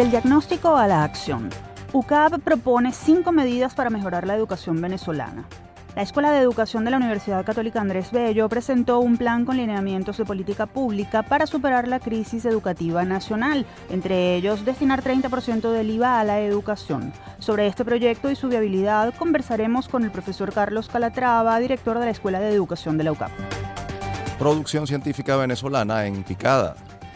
Del diagnóstico a la acción. UCAP propone cinco medidas para mejorar la educación venezolana. La Escuela de Educación de la Universidad Católica Andrés Bello presentó un plan con lineamientos de política pública para superar la crisis educativa nacional, entre ellos destinar 30% del IVA a la educación. Sobre este proyecto y su viabilidad conversaremos con el profesor Carlos Calatrava, director de la Escuela de Educación de la UCAP. Producción científica venezolana en picada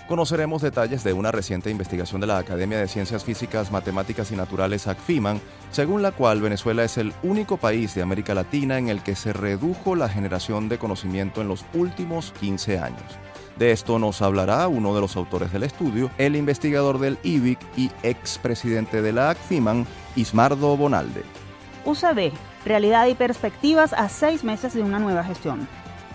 conoceremos detalles de una reciente investigación de la Academia de Ciencias Físicas, Matemáticas y Naturales ACFIMAN, según la cual Venezuela es el único país de América Latina en el que se redujo la generación de conocimiento en los últimos 15 años. De esto nos hablará uno de los autores del estudio, el investigador del IBIC y expresidente de la ACFIMAN, Ismardo Bonalde. UCB, realidad y perspectivas a seis meses de una nueva gestión.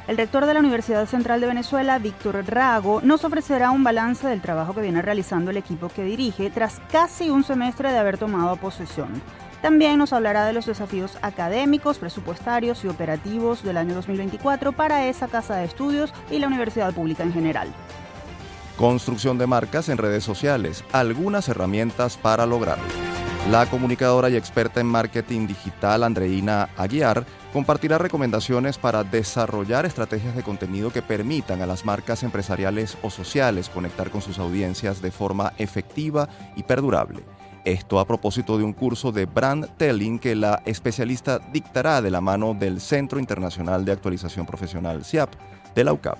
El rector de la Universidad Central de Venezuela, Víctor Rago, nos ofrecerá un balance del trabajo que viene realizando el equipo que dirige tras casi un semestre de haber tomado posesión. También nos hablará de los desafíos académicos, presupuestarios y operativos del año 2024 para esa casa de estudios y la universidad pública en general. Construcción de marcas en redes sociales, algunas herramientas para lograrlo. La comunicadora y experta en marketing digital Andreina Aguiar compartirá recomendaciones para desarrollar estrategias de contenido que permitan a las marcas empresariales o sociales conectar con sus audiencias de forma efectiva y perdurable. Esto a propósito de un curso de brand telling que la especialista dictará de la mano del Centro Internacional de Actualización Profesional CIAP de la UCAP.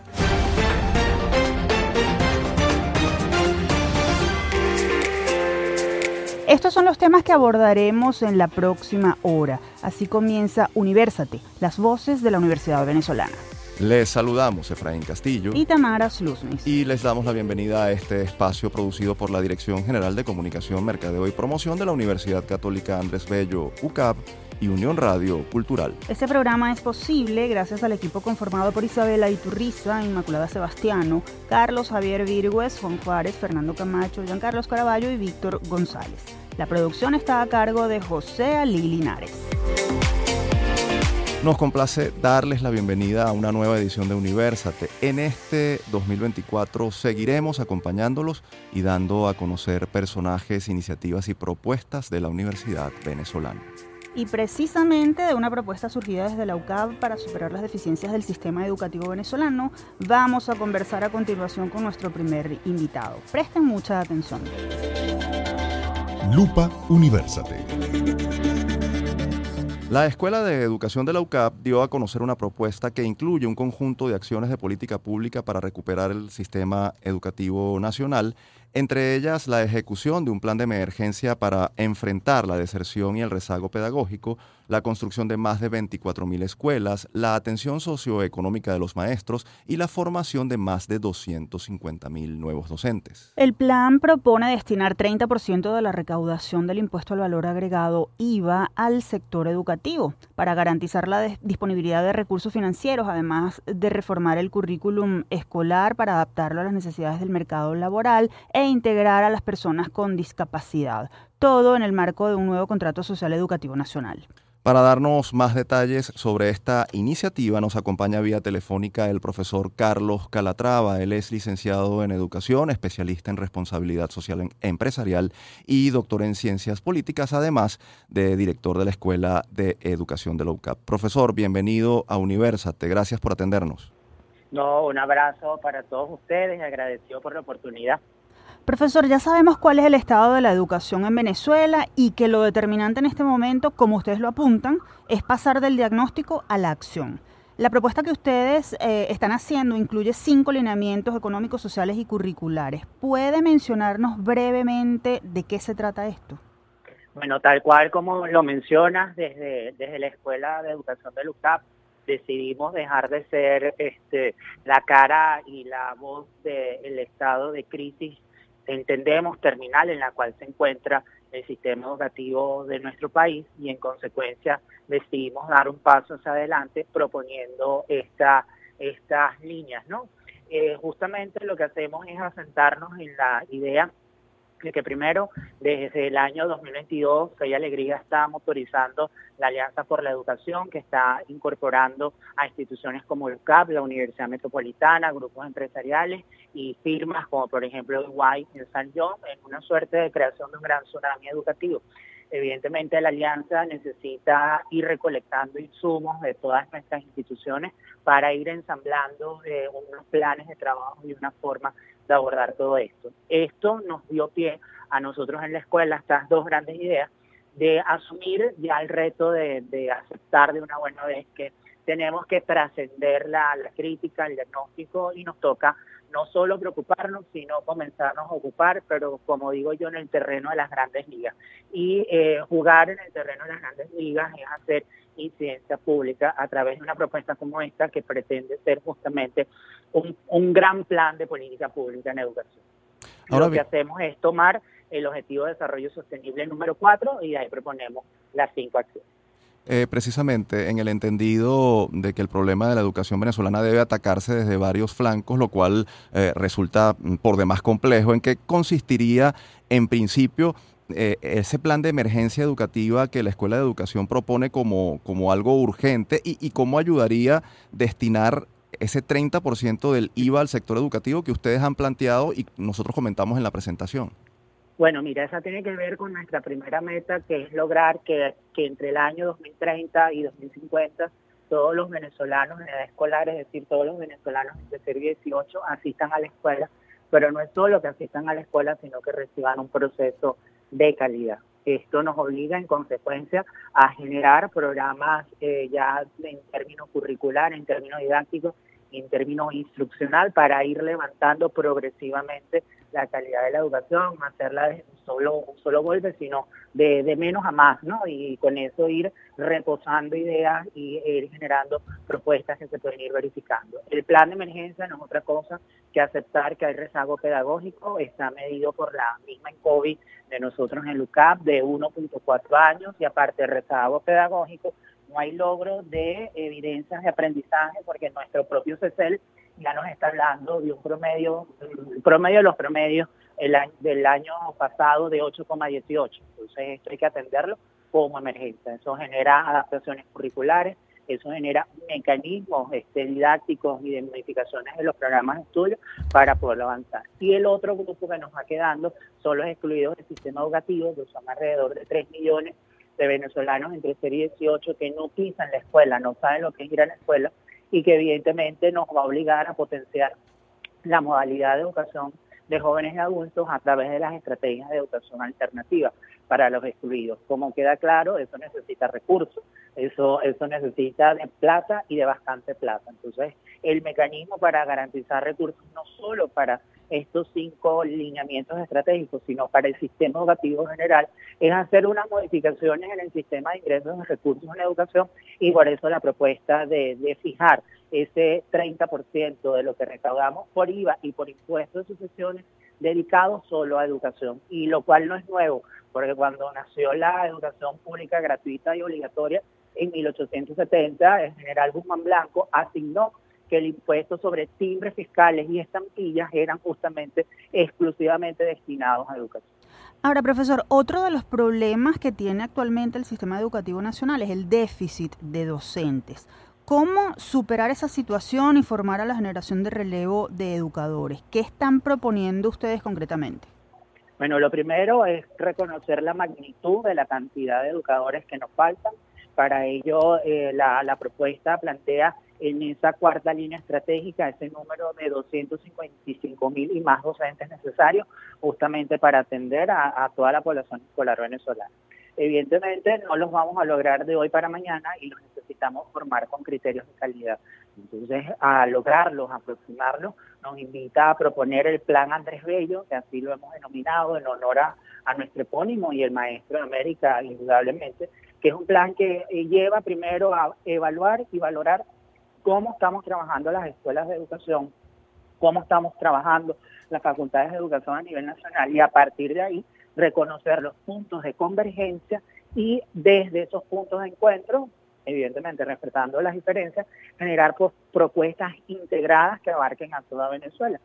Estos son los temas que abordaremos en la próxima hora. Así comienza Universate, las voces de la Universidad Venezolana. Les saludamos Efraín Castillo y Tamara Sluznis. Y les damos la bienvenida a este espacio producido por la Dirección General de Comunicación, Mercadeo y Promoción de la Universidad Católica Andrés Bello, UCAP y Unión Radio Cultural. Este programa es posible gracias al equipo conformado por Isabela Iturriza, Inmaculada Sebastiano, Carlos Javier Virgües, Juan Juárez, Fernando Camacho, Juan Carlos Caraballo y Víctor González. La producción está a cargo de José Ali Linares. Nos complace darles la bienvenida a una nueva edición de Universate. En este 2024 seguiremos acompañándolos y dando a conocer personajes, iniciativas y propuestas de la Universidad Venezolana y precisamente de una propuesta surgida desde la UCAB para superar las deficiencias del sistema educativo venezolano, vamos a conversar a continuación con nuestro primer invitado. Presten mucha atención. Lupa Universate. La Escuela de Educación de la UCAP dio a conocer una propuesta que incluye un conjunto de acciones de política pública para recuperar el sistema educativo nacional entre ellas la ejecución de un plan de emergencia para enfrentar la deserción y el rezago pedagógico, la construcción de más de 24.000 escuelas, la atención socioeconómica de los maestros y la formación de más de 250.000 nuevos docentes. El plan propone destinar 30% de la recaudación del impuesto al valor agregado IVA al sector educativo para garantizar la disponibilidad de recursos financieros, además de reformar el currículum escolar para adaptarlo a las necesidades del mercado laboral integrar a las personas con discapacidad, todo en el marco de un nuevo contrato social educativo nacional. Para darnos más detalles sobre esta iniciativa nos acompaña vía telefónica el profesor Carlos Calatrava. Él es licenciado en Educación, especialista en Responsabilidad Social Empresarial y doctor en Ciencias Políticas, además de director de la Escuela de Educación de la UCAP. Profesor, bienvenido a Universate. Gracias por atendernos. No, un abrazo para todos ustedes, agradecido por la oportunidad. Profesor, ya sabemos cuál es el estado de la educación en Venezuela y que lo determinante en este momento, como ustedes lo apuntan, es pasar del diagnóstico a la acción. La propuesta que ustedes eh, están haciendo incluye cinco lineamientos económicos, sociales y curriculares. ¿Puede mencionarnos brevemente de qué se trata esto? Bueno, tal cual como lo mencionas, desde, desde la Escuela de Educación de UCAP decidimos dejar de ser este, la cara y la voz del estado de crisis entendemos terminal en la cual se encuentra el sistema educativo de nuestro país y en consecuencia decidimos dar un paso hacia adelante proponiendo esta, estas líneas, ¿no? Eh, justamente lo que hacemos es asentarnos en la idea que primero, desde el año 2022, Soy Alegría está motorizando la Alianza por la Educación, que está incorporando a instituciones como el CAP, la Universidad Metropolitana, grupos empresariales y firmas como por ejemplo White en San John, en una suerte de creación de un gran tsunami educativo. Evidentemente la alianza necesita ir recolectando insumos de todas nuestras instituciones para ir ensamblando eh, unos planes de trabajo y una forma de abordar todo esto. Esto nos dio pie a nosotros en la escuela estas dos grandes ideas de asumir ya el reto de, aceptar de una buena vez que tenemos que trascender la, la crítica, el diagnóstico y nos toca no solo preocuparnos, sino comenzarnos a ocupar, pero como digo yo, en el terreno de las grandes ligas. Y eh, jugar en el terreno de las grandes ligas es hacer incidencia pública a través de una propuesta como esta que pretende ser justamente un, gran plan de política pública en educación. Lo que hacemos es tomar el Objetivo de Desarrollo Sostenible número 4 y ahí proponemos las cinco acciones. Eh, precisamente en el entendido de que el problema de la educación venezolana debe atacarse desde varios flancos, lo cual eh, resulta mm, por demás complejo. ¿En qué consistiría, en principio, eh, ese plan de emergencia educativa que la Escuela de Educación propone como, como algo urgente y, y cómo ayudaría destinar ese 30% del IVA al sector educativo que ustedes han planteado y nosotros comentamos en la presentación? Bueno, mira, esa tiene que ver con nuestra primera meta, que es lograr que, entre el año 2030 y 2050 todos los venezolanos en edad escolar, es decir, todos los venezolanos de ser 18 asistan a la escuela, pero no es solo que asistan a la escuela, sino que reciban un proceso de calidad. Esto nos obliga en consecuencia a generar programas eh, ya en términos curriculares, en términos didácticos, en términos instruccional para ir levantando progresivamente la calidad de la educación, hacerla de un solo, un solo golpe, sino de, de, menos a más, ¿no? Y con eso ir reposando ideas y ir generando propuestas que se pueden ir verificando. El plan de emergencia no es otra cosa que aceptar que hay rezago pedagógico, está medido por la misma en COVID de nosotros en el UCAP de 1.4 años y aparte el rezago pedagógico no hay logro de evidencias de aprendizaje porque nuestro propio CECEL ya nos está hablando de un promedio, promedio de los promedios el del año pasado de 8,18. Entonces esto hay que atenderlo como emergencia. Eso genera adaptaciones curriculares, eso genera mecanismos este, didácticos y de modificaciones de los programas de estudio para poder avanzar. Y el otro grupo que nos va quedando son los excluidos del sistema educativo, que son alrededor de 3 millones de venezolanos entre 0 y 18 que no pisan la escuela, no saben lo que es ir a la escuela y que evidentemente nos va a obligar a potenciar la modalidad de educación de jóvenes y adultos a través de las estrategias de educación alternativa para los excluidos. Como queda claro, eso necesita recursos, eso, eso necesita de plata y de bastante plata. Entonces, el mecanismo para garantizar recursos no solo para estos cinco lineamientos estratégicos, sino para el sistema educativo general, es hacer unas modificaciones en el sistema de ingresos de recursos en educación y por eso la propuesta de, fijar ese 30% de lo que recaudamos por IVA y por impuestos de sucesiones dedicados solo a educación, y lo cual no es nuevo, porque cuando nació la educación pública gratuita y obligatoria en 1870, el general Guzmán Blanco asignó que el impuesto sobre timbres fiscales y estampillas eran justamente exclusivamente destinados a educación. Ahora, profesor, otro de los problemas que tiene actualmente el sistema educativo nacional es el déficit de docentes. ¿Cómo superar esa situación y formar a la generación de relevo de educadores? ¿Qué están proponiendo ustedes concretamente? Bueno, lo primero es reconocer la magnitud de la cantidad de educadores que nos faltan. Para ello, eh, la, la propuesta plantea en esa cuarta línea estratégica ese número de 255 mil y más docentes necesarios justamente para atender a, toda la población escolar venezolana. Evidentemente no los vamos a lograr de hoy para mañana y los necesitamos formar con criterios de calidad. Entonces, a lograrlos, a aproximarlos, nos invita a proponer el plan Andrés Bello, que así lo hemos denominado en honor a, a nuestro epónimo y el maestro de América, indudablemente, que es un plan que lleva primero a evaluar y valorar cómo estamos trabajando las escuelas de educación, cómo estamos trabajando las facultades de educación a nivel nacional y a partir de ahí reconocer los puntos de convergencia y desde esos puntos de encuentro, evidentemente respetando las diferencias, generar pues, propuestas integradas que abarquen a toda Venezuela.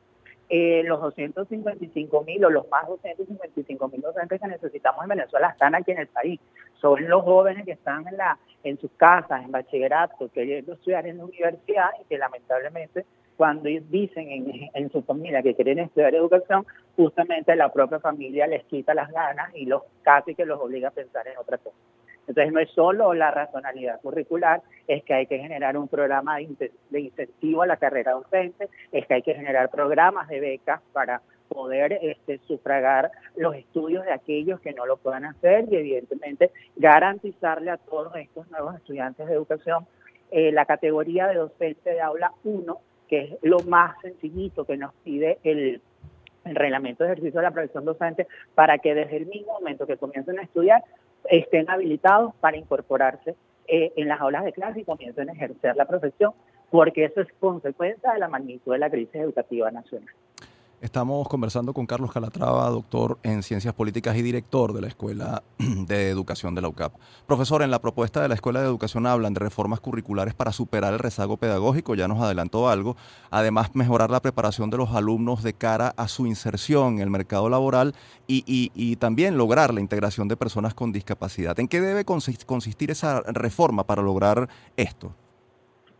Eh, los 255 mil o los más 255 mil docentes que necesitamos en Venezuela están aquí en el país. Son los jóvenes que están en, la, en sus casas, en bachillerato, queriendo estudiar en la universidad y que lamentablemente cuando dicen en, en su familia que quieren estudiar educación, justamente la propia familia les quita las ganas y los casi que los obliga a pensar en otra cosa. Entonces no es solo la racionalidad curricular, es que hay que generar un programa de, incentivo a la carrera docente, es que hay que generar programas de becas para poder este, sufragar los estudios de aquellos que no lo puedan hacer y evidentemente garantizarle a todos estos nuevos estudiantes de educación eh, la categoría de docente de aula 1, que es lo más sencillito que nos pide el, el reglamento de ejercicio de la profesión docente para que desde el mismo momento que comiencen a estudiar estén habilitados para incorporarse eh, en las aulas de clase y comiencen a ejercer la profesión, porque eso es consecuencia de la magnitud de la crisis educativa nacional. Estamos conversando con Carlos Calatrava, doctor en Ciencias Políticas y director de la Escuela de Educación de la UCAP. Profesor, en la propuesta de la Escuela de Educación hablan de reformas curriculares para superar el rezago pedagógico, ya nos adelantó algo. Además, mejorar la preparación de los alumnos de cara a su inserción en el mercado laboral y, y también lograr la integración de personas con discapacidad. ¿En qué debe consistir esa reforma para lograr esto?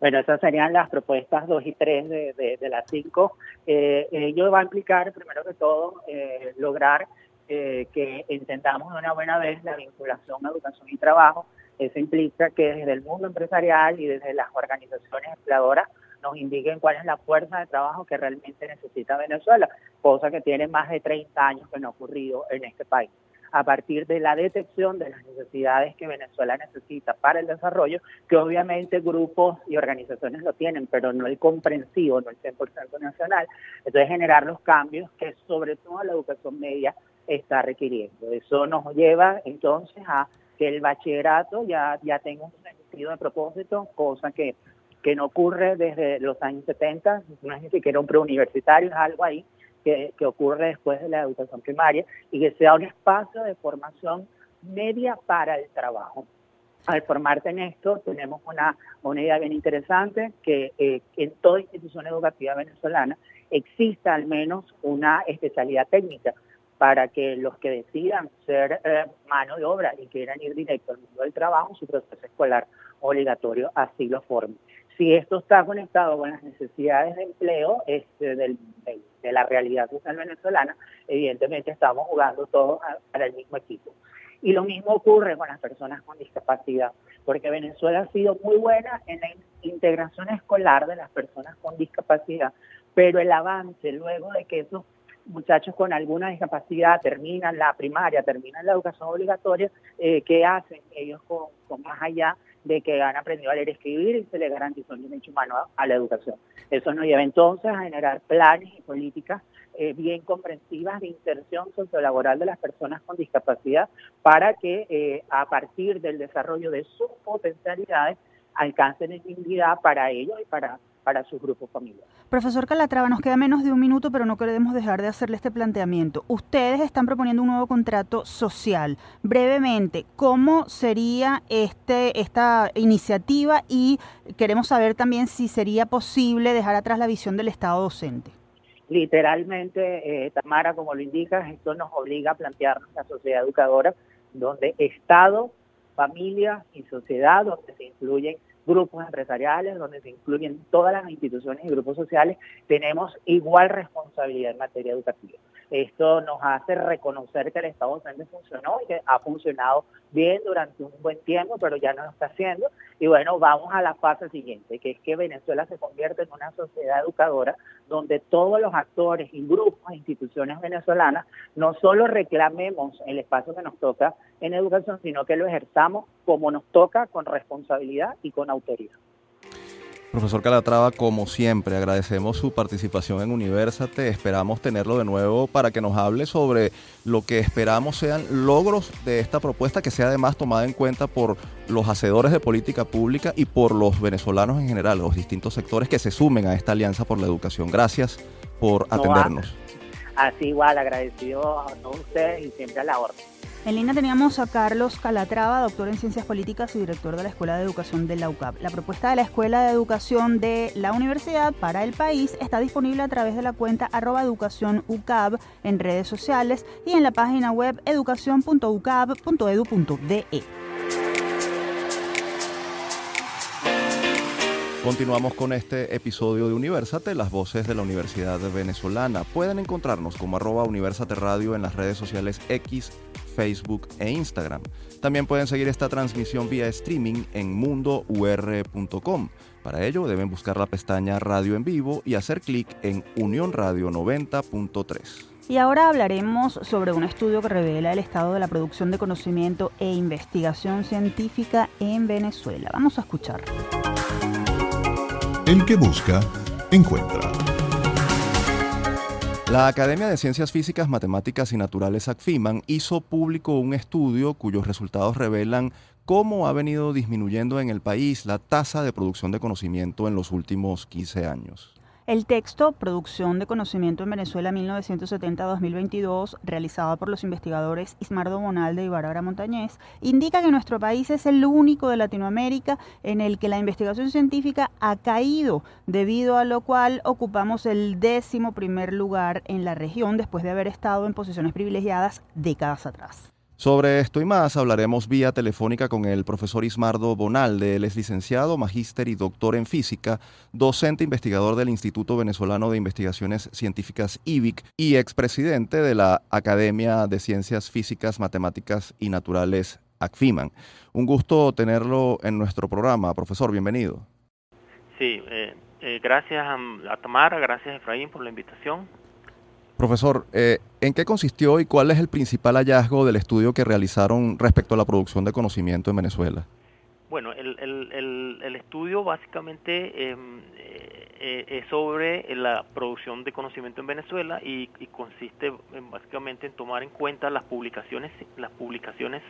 Bueno, esas serían las propuestas 2 y 3 de, de, las 5. Eh, ello va a implicar, primero que todo, eh, lograr eh, que entendamos de una buena vez la vinculación a educación y trabajo. Eso implica que desde el mundo empresarial y desde las organizaciones empleadoras nos indiquen cuál es la fuerza de trabajo que realmente necesita Venezuela, cosa que tiene más de 30 años que no ha ocurrido en este país a partir de la detección de las necesidades que Venezuela necesita para el desarrollo, que obviamente grupos y organizaciones lo tienen, pero no el comprensivo, no el 100% nacional. Entonces generar los cambios que sobre todo la educación media está requiriendo. Eso nos lleva entonces a que el bachillerato ya, ya tenga un sentido de propósito, cosa que, que no ocurre desde los años 70, no es ni siquiera un preuniversitario, es algo ahí que, ocurre después de la educación primaria y que sea un espacio de formación media para el trabajo. Al formarte en esto, tenemos una, una idea bien interesante, que eh, en toda institución educativa venezolana exista al menos una especialidad técnica para que los que decidan ser eh, mano de obra y quieran ir directo al mundo del trabajo, su proceso escolar obligatorio así lo forme si esto está conectado con las necesidades de empleo este, de, la realidad social venezolana, evidentemente estamos jugando todos para el mismo equipo. Y lo mismo ocurre con las personas con discapacidad, porque Venezuela ha sido muy buena en la integración escolar de las personas con discapacidad, pero el avance luego de que esos muchachos con alguna discapacidad terminan la primaria, terminan la educación obligatoria, eh, ¿qué hacen ellos con, con más allá de que han aprendido a leer y escribir y se les garantizó un derecho humano a, la educación. Eso nos lleva entonces a generar planes y políticas eh, bien comprensivas de inserción sociolaboral de las personas con discapacidad para que eh, a partir del desarrollo de sus potencialidades alcancen dignidad para ellos y para para su grupo familiar. Profesor Calatrava, nos queda menos de un minuto, pero no queremos dejar de hacerle este planteamiento. Ustedes están proponiendo un nuevo contrato social. Brevemente, ¿cómo sería este, esta iniciativa? Y queremos saber también si sería posible dejar atrás la visión del Estado docente. Literalmente, eh, Tamara, como lo indicas, esto nos obliga a plantearnos la sociedad educadora, donde Estado, familia y sociedad, donde se incluyen grupos empresariales, donde se incluyen todas las instituciones y grupos sociales, tenemos igual responsabilidad en materia educativa. Esto nos hace reconocer que el Estado docente funcionó y que ha funcionado bien durante un buen tiempo, pero ya no lo está haciendo. Y bueno, vamos a la fase siguiente, que es que Venezuela se convierte en una sociedad educadora donde todos los actores y grupos e instituciones venezolanas no solo reclamemos el espacio que nos toca en educación, sino que lo ejerzamos como nos toca, con responsabilidad y con autoridad. Profesor Calatrava, como siempre, agradecemos su participación en Universate. Esperamos tenerlo de nuevo para que nos hable sobre lo que esperamos sean logros de esta propuesta, que sea además tomada en cuenta por los hacedores de política pública y por los venezolanos en general, los distintos sectores que se sumen a esta alianza por la educación. Gracias por atendernos. así igual, agradecido a todos ustedes y siempre a la orden. En línea teníamos a Carlos Calatrava, doctor en Ciencias Políticas y director de la Escuela de Educación de la UCAP. La propuesta de la Escuela de Educación de la Universidad para el país está disponible a través de la cuenta arroba educación en redes sociales y en la página web educación.ucap.edu.de. Continuamos con este episodio de Universate, las voces de la Universidad Venezolana. Pueden encontrarnos como arroba Universate Radio en las redes sociales X, Facebook e Instagram. También pueden seguir esta transmisión vía streaming en mundour.com. Para ello deben buscar la pestaña Radio en Vivo y hacer clic en Unión Radio 90.3. Y ahora hablaremos sobre un estudio que revela el estado de la producción de conocimiento e investigación científica en Venezuela. Vamos a escuchar. El que busca, encuentra. La Academia de Ciencias Físicas, Matemáticas y Naturales ACFIMAN hizo público un estudio cuyos resultados revelan cómo ha venido disminuyendo en el país la tasa de producción de conocimiento en los últimos 15 años. El texto Producción de Conocimiento en Venezuela 1970-2022, realizado por los investigadores Ismardo Bonalde y Bárbara Montañez, indica que nuestro país es el único de Latinoamérica en el que la investigación científica ha caído, debido a lo cual ocupamos el décimo primer lugar en la región después de haber estado en posiciones privilegiadas décadas atrás. Sobre esto y más hablaremos vía telefónica con el profesor Ismardo Bonalde. Él es licenciado, magíster y doctor en física, docente investigador del Instituto Venezolano de Investigaciones Científicas IBIC y expresidente de la Academia de Ciencias Físicas, Matemáticas y Naturales ACFIMAN. Un gusto tenerlo en nuestro programa. Profesor, bienvenido. Sí, eh, eh, gracias a Tamara, gracias Efraín por la invitación. Profesor, eh, ¿en qué consistió y cuál es el principal hallazgo del estudio que realizaron respecto a la producción de conocimiento en Venezuela? Bueno, el, estudio básicamente em, eh, es sobre la producción de conocimiento en Venezuela y, consiste básicamente en tomar en cuenta las publicaciones, las publicaciones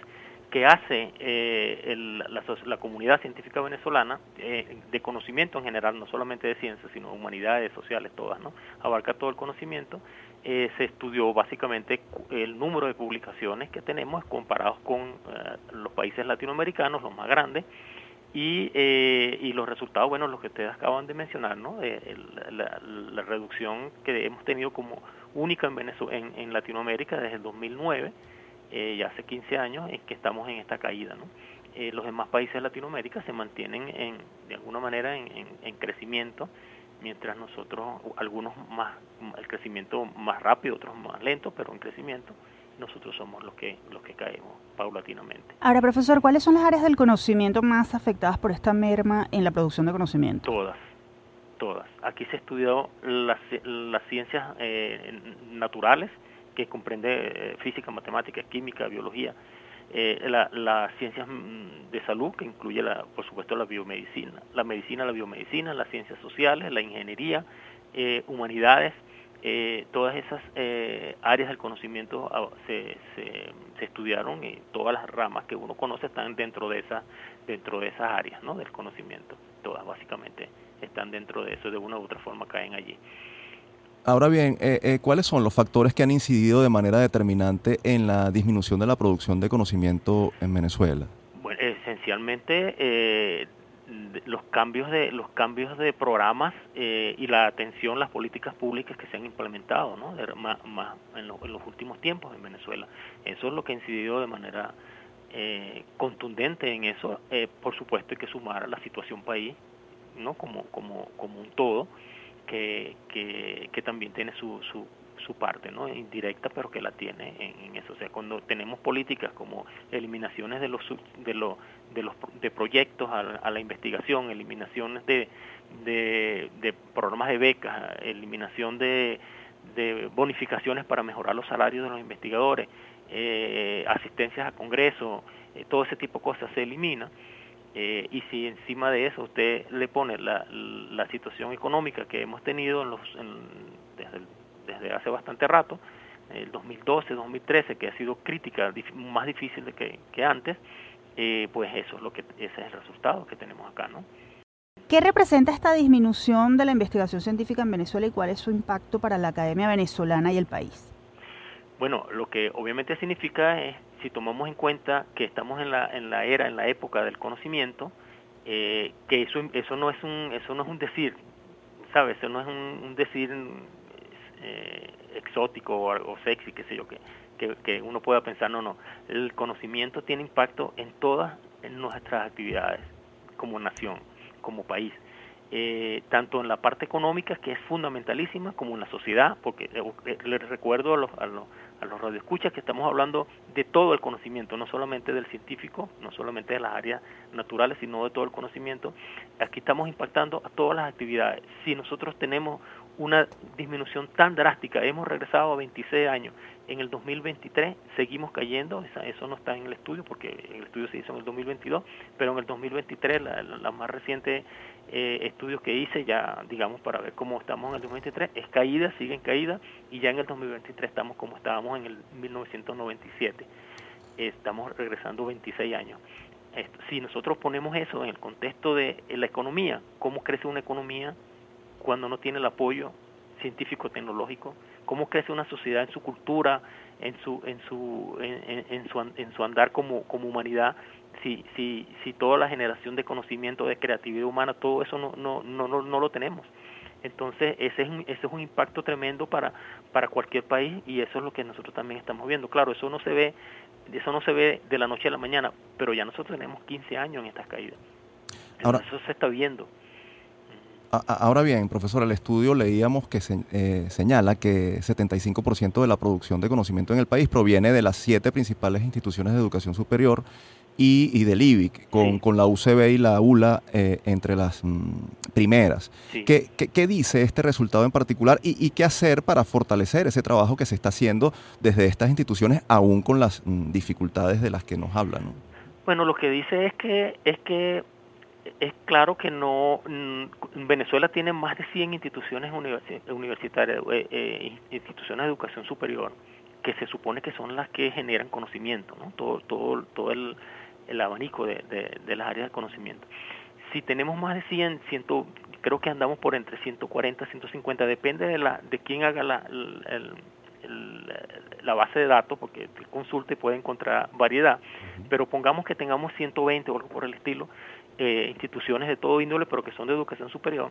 que hace eh, la, comunidad científica venezolana eh, de conocimiento en general, no solamente de ciencias, sino de humanidades, sociales, todas, ¿no? Abarca todo el conocimiento. Eh, se estudió básicamente el número de publicaciones que tenemos comparados con los países latinoamericanos, los más grandes, y, y los resultados, bueno, los que ustedes acaban de mencionar, ¿no? la, reducción que hemos tenido como única en, Venezuela, en, en Latinoamérica desde el 2009 eh, ya hace 15 años es que estamos en esta caída. ¿no? Eh, los demás países de Latinoamérica se mantienen en, de alguna manera en, crecimiento, mientras nosotros, algunos más, el crecimiento más rápido, otros más lento, pero en crecimiento, nosotros somos los que, los que caemos paulatinamente. Ahora, profesor, ¿cuáles son las áreas del conocimiento más afectadas por esta merma en la producción de conocimiento? Todas, todas. Aquí se estudió las, las ciencias eh, naturales, que comprende eh, física, matemática, química, biología, eh, las ciencias mm, de salud, que incluye, la, por supuesto, la biomedicina, la medicina, la biomedicina, las ciencias sociales, la ingeniería, eh, humanidades, todas esas áreas del conocimiento ah, se, se, se, estudiaron y todas las ramas que uno conoce están dentro de, esa, dentro de esas áreas ¿no? del conocimiento, todas básicamente están dentro de eso, de una u otra forma caen allí. Ahora bien, eh, eh, ¿cuáles son los factores que han incidido de manera determinante en la disminución de la producción de conocimiento en Venezuela? Bueno, esencialmente eh, los cambios de los cambios de programas y la atención, las políticas públicas que se han implementado, ¿no? más, en, los últimos tiempos en Venezuela. Eso es lo que ha incidido de manera contundente en eso. por supuesto, hay que sumar a la situación país, no como como como un todo que, que, también tiene su, su, su parte, ¿no? Indirecta, pero que la tiene en, eso. O sea, cuando tenemos políticas como eliminaciones de los de los de los de proyectos a, la investigación, eliminaciones de, de, programas de becas, eliminación de, de bonificaciones para mejorar los salarios de los investigadores, eh, asistencias a congreso, eh, todo ese tipo de cosas se elimina eh, y si encima de eso usted le pone la, la situación económica que hemos tenido en los, desde, desde hace bastante rato, el 2012, 2013, que ha sido crítica, más difícil de que, que antes, eh, pues eso es lo que ese es el resultado que tenemos acá, ¿no? ¿Qué representa esta disminución de la investigación científica en Venezuela y cuál es su impacto para la academia venezolana y el país? Bueno, lo que obviamente significa es si tomamos en cuenta que estamos en la, en la era, en la época del conocimiento, eh, que eso, eso, no es un, eso no es un decir, ¿sabes? Eso no es un, decir eh, exótico o, sexy, qué sé yo, que, que, que, uno pueda pensar, no, no, el conocimiento tiene impacto en todas nuestras actividades como nación, como país. Eh, tanto en la parte económica, que es fundamentalísima, como en la sociedad, porque eh, les recuerdo a los, a los, a los radioescuchas que estamos hablando de todo el conocimiento, no solamente del científico, no solamente de las áreas naturales, sino de todo el conocimiento. Aquí estamos impactando a todas las actividades. Si nosotros tenemos una disminución tan drástica, hemos regresado a 26 años, en el 2023 seguimos cayendo, eso no está en el estudio porque el estudio se hizo en el 2022, pero en el 2023 la, la más reciente eh, estudios que hice ya, digamos, para ver cómo estamos en el 2023, es caída, sigue en caída, y ya en el 2023 estamos como estábamos en el 1997. Estamos regresando 26 años. si nosotros ponemos eso en el contexto de la economía, ¿cómo crece una economía cuando no tiene el apoyo científico-tecnológico? ¿Cómo crece una sociedad en su cultura, en su, en su, en, en su, en su andar como, como humanidad si, si, si toda la generación de conocimiento, de creatividad humana, todo eso no, no, no, no, lo tenemos. Entonces, ese es, un, ese es un impacto tremendo para, para cualquier país y eso es lo que nosotros también estamos viendo. Claro, eso no se ve eso no se ve de la noche a la mañana, pero ya nosotros tenemos 15 años en estas caídas. Ahora, eso se está viendo. Ahora bien, profesor, el estudio leíamos que eh, señala que 75% de la producción de conocimiento en el país proviene de las siete principales instituciones de educación superior y, del IBIC, con, con, la UCB y la ULA eh, entre las mm, primeras. ¿Qué, ¿Qué, dice este resultado en particular y, qué hacer para fortalecer ese trabajo que se está haciendo desde estas instituciones, aún con las mm, dificultades de las que nos hablan? Bueno, lo que dice es que es que es claro que no mm, Venezuela tiene más de 100 instituciones universitarias, eh, eh, instituciones de educación superior que se supone que son las que generan conocimiento, ¿no? Todo todo todo el el abanico de, de, las áreas de conocimiento. Si tenemos más de 100, ciento, creo que andamos por entre 140, 150, depende de, la, de quién haga la, la base de datos, porque el consulte puede encontrar variedad, pero pongamos que tengamos 120 o algo por el estilo, eh, instituciones de todo índole, pero que son de educación superior,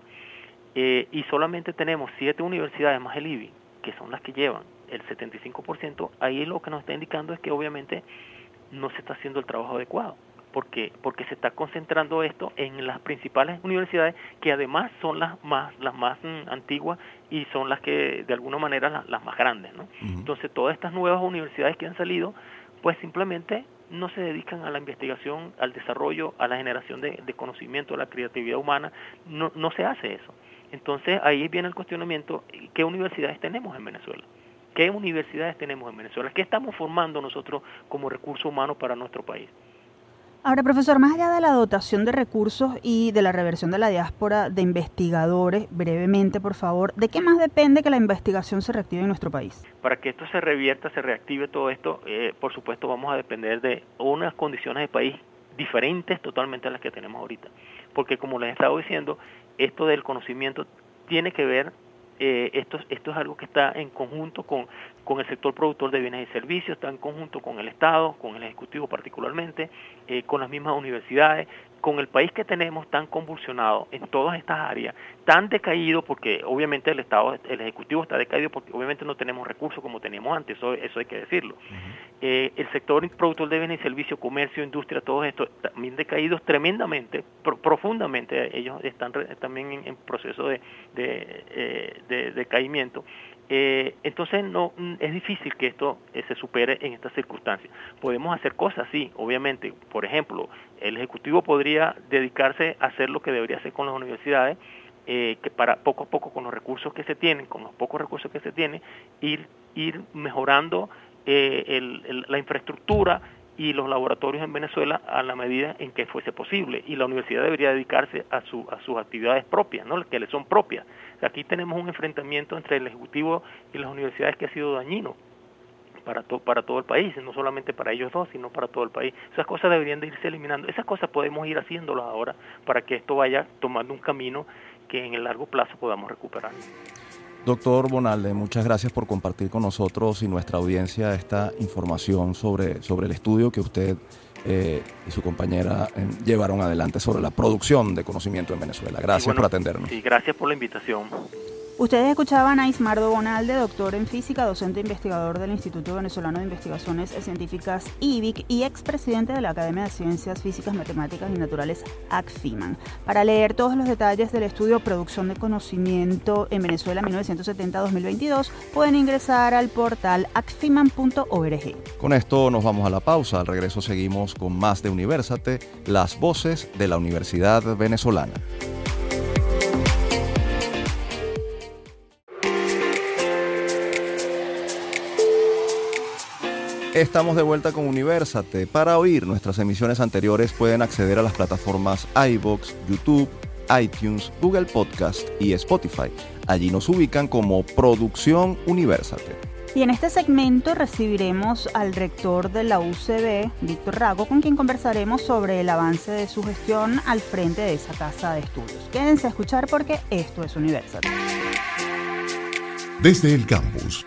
eh, y solamente tenemos siete universidades más el IBI, que son las que llevan el 75%, ahí lo que nos está indicando es que obviamente no se está haciendo el trabajo adecuado. porque porque se está concentrando esto en las principales universidades que además son las más las más mm, antiguas y son las que de alguna manera las, más grandes ¿no? entonces todas estas nuevas universidades que han salido pues simplemente no se dedican a la investigación al desarrollo a la generación de, de conocimiento a la creatividad humana no no se hace eso entonces ahí viene el cuestionamiento qué universidades tenemos en Venezuela ¿Qué universidades tenemos en Venezuela? ¿Qué estamos formando nosotros como recurso humano para nuestro país? Ahora, profesor, más allá de la dotación de recursos y de la reversión de la diáspora de investigadores, brevemente, por favor, ¿de qué más depende que la investigación se reactive en nuestro país? Para que esto se revierta, se reactive todo esto, eh, por supuesto vamos a depender de unas condiciones de país diferentes totalmente a las que tenemos ahorita. Porque como les he estado diciendo, esto del conocimiento tiene que ver eh, esto, es algo que está en conjunto con, con el sector productor de bienes y servicios, está en conjunto con el Estado, con el Ejecutivo particularmente, eh, con las mismas universidades, con el país que tenemos tan convulsionado en todas estas áreas, tan decaído, porque obviamente el Estado, el Ejecutivo está decaído porque obviamente no tenemos recursos como teníamos antes, eso, eso hay que decirlo. Eh, el sector productor de bienes y servicios, comercio, industria, todos estos también decaídos tremendamente, profundamente, ellos están también en, proceso de, de, eh, de decaimiento. Eh, entonces no es difícil que esto eh, se supere en estas circunstancias. Podemos hacer cosas, sí, obviamente. Por ejemplo, el ejecutivo podría dedicarse a hacer lo que debería hacer con las universidades, eh, que para poco a poco con los recursos que se tienen, con los pocos recursos que se tienen, ir mejorando la infraestructura y los laboratorios en Venezuela a la medida en que fuese posible y la universidad debería dedicarse a, su, a sus actividades propias, ¿no? que le son propias. Aquí tenemos un enfrentamiento entre el Ejecutivo y las universidades que ha sido dañino para, para todo el país, no solamente para ellos dos, sino para todo el país. Esas cosas deberían de irse eliminando. Esas cosas podemos ir haciéndolas ahora para que esto vaya tomando un camino que en el largo plazo podamos recuperar. Doctor Bonalde, muchas gracias por compartir con nosotros y nuestra audiencia esta información sobre, sobre el estudio que usted eh, y su compañera eh, llevaron adelante sobre la producción de conocimiento en Venezuela. Gracias por atendernos. Y gracias por la invitación. Ustedes escuchaban a Ismardo Bonalde, doctor en física, docente e investigador del Instituto Venezolano de Investigaciones Científicas IBIC y expresidente de la Academia de Ciencias Físicas, Matemáticas y Naturales ACFIMAN. Para leer todos los detalles del estudio Producción de Conocimiento en Venezuela 1970-2022, pueden ingresar al portal acfiman.org. Con esto nos vamos a la pausa. Al regreso seguimos con más de Universate, las voces de la Universidad Venezolana. Estamos de vuelta con Universate. Para oír nuestras emisiones anteriores pueden acceder a las plataformas iBox, YouTube, iTunes, Google Podcast y Spotify. Allí nos ubican como Producción Universate. Y en este segmento recibiremos al rector de la UCB, Víctor Rago, con quien conversaremos sobre el avance de su gestión al frente de esa casa de estudios. Quédense a escuchar porque esto es Universate. Desde el campus.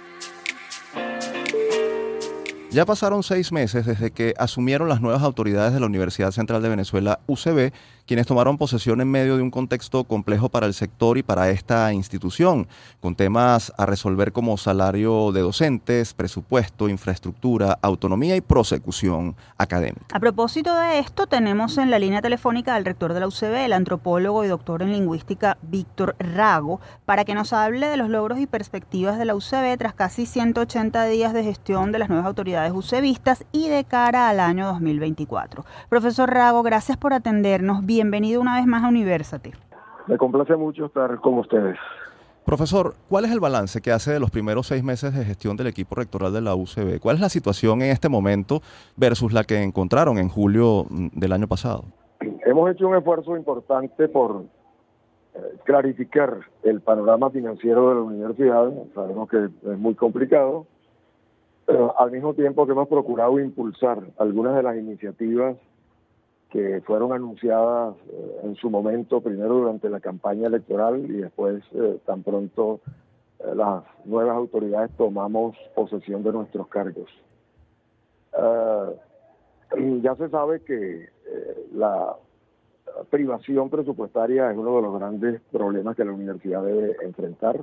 Ya pasaron seis meses desde que asumieron las nuevas autoridades de la Universidad Central de Venezuela, UCB, quienes tomaron posesión en medio de un contexto complejo para el sector y para esta institución, con temas a resolver como salario de docentes, presupuesto, infraestructura, autonomía y prosecución académica. A propósito de esto, tenemos en la línea telefónica al rector de la UCB, el antropólogo y doctor en lingüística Víctor Rago, para que nos hable de los logros y perspectivas de la UCB tras casi 180 días de gestión de las nuevas autoridades UCBistas y de cara al año 2024. Profesor Rago, gracias por atendernos bienvenido una vez más a Universate. Me complace mucho estar con ustedes. Profesor, ¿cuál es el balance que hace de los primeros seis meses de gestión del equipo rectoral de la UCB? ¿Cuál es la situación en este momento versus la que encontraron en julio mm, del año pasado? Hemos hecho un esfuerzo importante por eh, clarificar el panorama financiero de la universidad. Sabemos que es muy complicado, al mismo tiempo que hemos procurado impulsar algunas de las iniciativas que fueron anunciadas eh, en su momento, primero durante la campaña electoral y después eh, tan pronto eh, las nuevas autoridades tomamos posesión de nuestros cargos. ya se sabe que la privación presupuestaria es uno de los grandes problemas que la universidad debe enfrentar.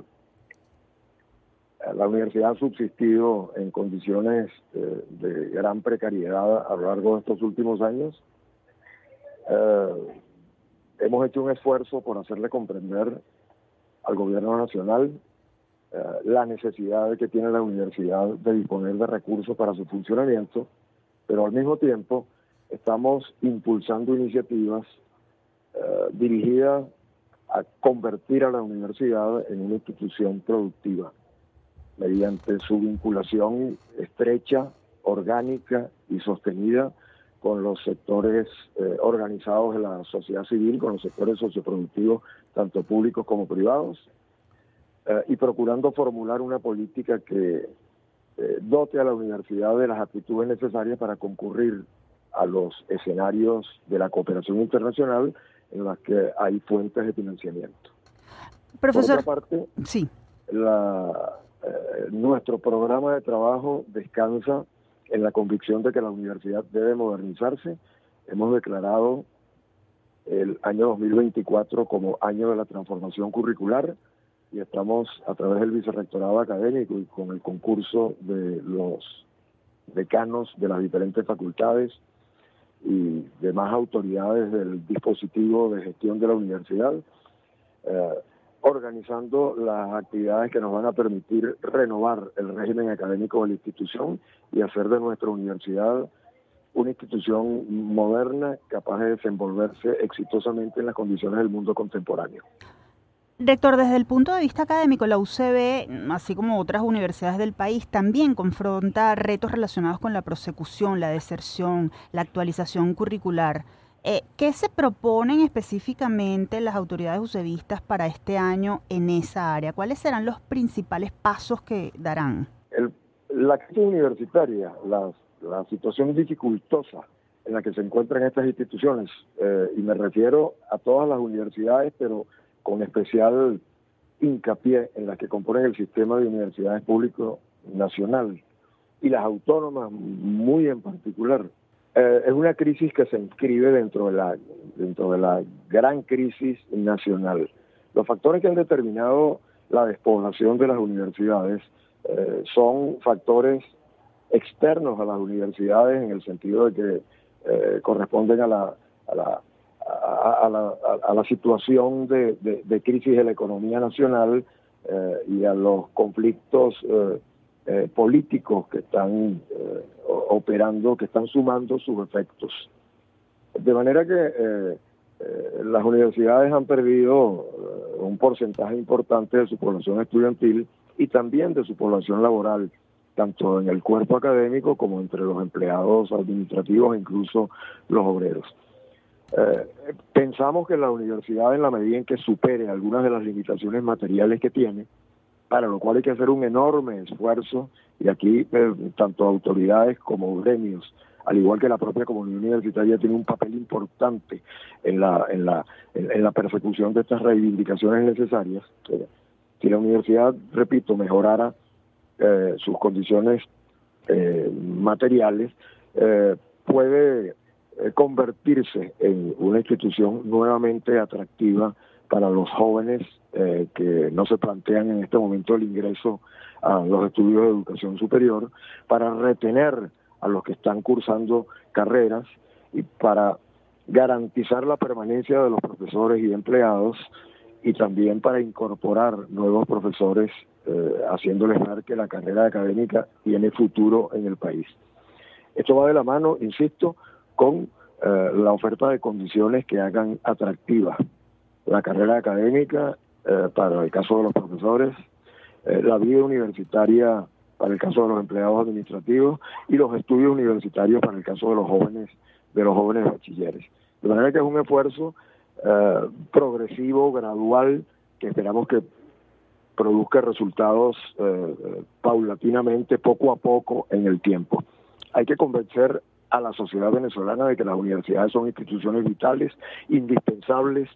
La universidad ha subsistido en condiciones de gran precariedad a lo largo de estos últimos años. Eh, hemos hecho un esfuerzo por hacerle comprender al gobierno nacional eh, la necesidad que tiene la universidad de disponer de recursos para su funcionamiento, pero al mismo tiempo estamos impulsando iniciativas eh, dirigidas a convertir a la universidad en una institución productiva mediante su vinculación estrecha, orgánica y sostenida con los sectores eh, organizados de la sociedad civil, con los sectores socioproductivos, tanto públicos como privados, eh, y procurando formular una política que eh, dote a la universidad de las aptitudes necesarias para concurrir a los escenarios de la cooperación internacional en las que hay fuentes de financiamiento. Profesor, Por otra parte, sí. Nuestro programa de trabajo descansa en la convicción de que la universidad debe modernizarse. Hemos declarado el año 2024 como año de la transformación curricular y estamos a través del vicerrectorado académico y con el concurso de los decanos de las diferentes facultades y demás autoridades del dispositivo de gestión de la universidad, eh, organizando las actividades que nos van a permitir renovar el régimen académico de la institución y hacer de nuestra universidad una institución moderna capaz de desenvolverse exitosamente en las condiciones del mundo contemporáneo. Rector, desde el punto de vista académico, la UCB, así como otras universidades del país, también confronta retos relacionados con la prosecución, la deserción, la actualización curricular. Eh, ¿Qué se proponen específicamente las autoridades usevistas para este año en esa área? ¿Cuáles serán los principales pasos que darán? la crisis universitaria, la, situación dificultosa en la que se encuentran estas instituciones, eh, y me refiero a todas las universidades, pero con especial hincapié en las que componen el sistema de universidades público nacional y las autónomas muy en particular. Eh, es una crisis que se inscribe dentro de la dentro de la gran crisis nacional. Los factores que han determinado la despoblación de las universidades eh, son factores externos a las universidades en el sentido de que eh, corresponden a la, a la, a, la, a la situación de, de, crisis de la economía nacional y a los conflictos políticos que están operando, que están sumando sus efectos. De manera que las universidades han perdido un porcentaje importante de su población estudiantil y también de su población laboral, tanto en el cuerpo académico como entre los empleados administrativos e incluso los obreros. Eh, pensamos que la universidad, en la medida en que supere algunas de las limitaciones materiales que tiene, para lo cual hay que hacer un enorme esfuerzo, y aquí eh, tanto autoridades como gremios, al igual que la propia comunidad universitaria, tiene un papel importante en la, en la, en, la persecución de estas reivindicaciones necesarias. Si la universidad, repito, mejorara eh, sus condiciones eh, materiales, eh, puede convertirse en una institución nuevamente atractiva para los jóvenes que no se plantean en este momento el ingreso a los estudios de educación superior, para retener a los que están cursando carreras y para garantizar la permanencia de los profesores y empleados y también para incorporar nuevos profesores, eh, haciéndoles ver que la carrera académica tiene futuro en el país. Esto va de la mano, insisto, con eh, la oferta de condiciones que hagan atractiva la carrera académica eh, para el caso de los profesores, la vida universitaria para el caso de los empleados administrativos y los estudios universitarios para el caso de los jóvenes, de los jóvenes bachilleres. De manera que es un esfuerzo eh, progresivo, gradual, que esperamos que produzca resultados eh, paulatinamente, poco a poco, en el tiempo. Hay que convencer a la sociedad venezolana de que las universidades son instituciones vitales, indispensables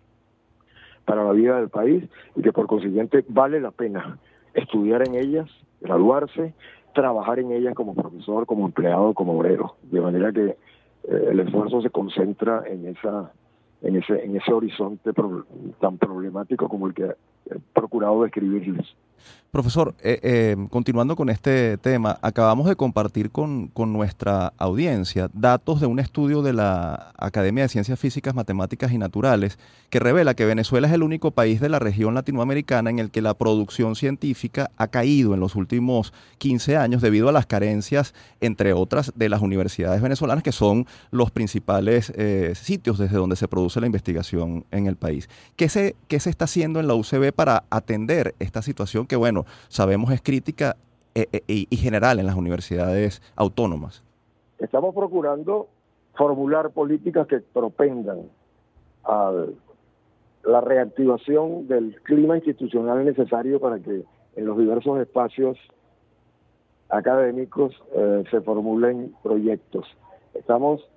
para la vida del país y que por consiguiente vale la pena estudiar en ellas, graduarse, trabajar en ellas como profesor, como empleado, como obrero. De manera que eh, el esfuerzo se concentra en esa en ese, en ese horizonte tan problemático como el que procurado describirles. Profesor, eh, eh, continuando con este tema, acabamos de compartir con, nuestra audiencia datos de un estudio de la Academia de Ciencias Físicas, Matemáticas y Naturales que revela que Venezuela es el único país de la región latinoamericana en el que la producción científica ha caído en los últimos 15 años debido a las carencias, entre otras, de las universidades venezolanas, que son los principales eh, sitios desde donde se produce la investigación en el país. ¿Qué se, ¿Qué se está haciendo en la UCB para atender esta situación que, bueno, sabemos es crítica eh, eh, y general en las universidades autónomas. Estamos procurando formular políticas que propendan a la reactivación del clima institucional necesario para que en los diversos espacios académicos eh, se formulen proyectos. Estamos,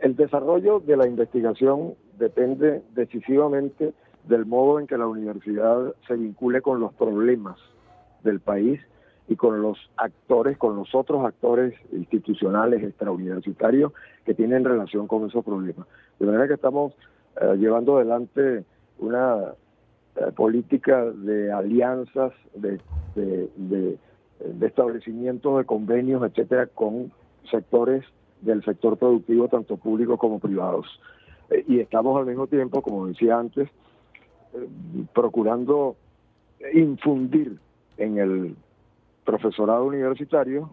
el desarrollo de la investigación depende decisivamente del modo en que la universidad se vincule con los problemas del país y con los actores, con los otros actores institucionales extrauniversitarios que tienen relación con esos problemas. De manera que estamos eh, llevando adelante una eh, política de alianzas, de, de, de, de establecimiento de convenios, etcétera, con sectores del sector productivo, tanto públicos como privados. Eh, y estamos al mismo tiempo, como decía antes, procurando infundir en el profesorado universitario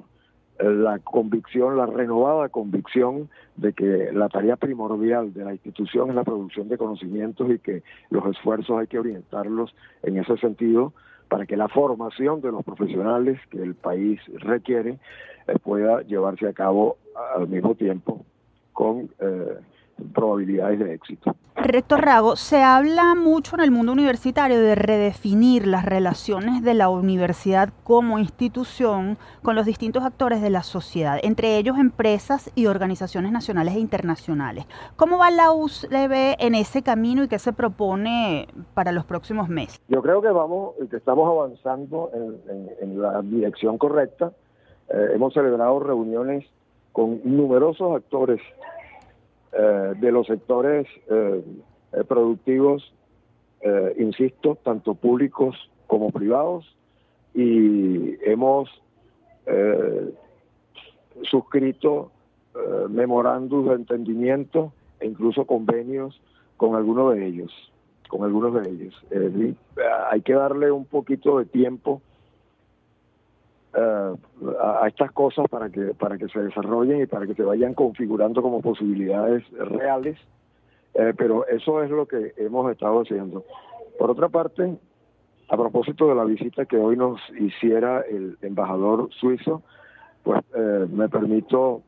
la convicción, la renovada convicción de que la tarea primordial de la institución es la producción de conocimientos y que los esfuerzos hay que orientarlos en ese sentido para que la formación de los profesionales que el país requiere eh, pueda llevarse a cabo al mismo tiempo con eh, probabilidades de éxito. Rector Rago, se habla mucho en el mundo universitario de redefinir las relaciones de la universidad como institución con los distintos actores de la sociedad, entre ellos empresas y organizaciones nacionales e internacionales. ¿Cómo va la UCB en ese camino y qué se propone para los próximos meses? Yo creo que vamos, que estamos avanzando en, la dirección correcta. Eh, hemos celebrado reuniones con numerosos actores eh, de los sectores eh, eh, productivos, insisto, tanto públicos como privados, y hemos suscrito memorándum de entendimiento e incluso convenios con algunos de ellos, con algunos de ellos. hay que darle un poquito de tiempo eh, a, estas cosas para que para que se desarrollen y para que se vayan configurando como posibilidades reales eh, pero eso es lo que hemos estado haciendo. Por otra parte a propósito de la visita que hoy nos hiciera el embajador suizo pues eh, me permito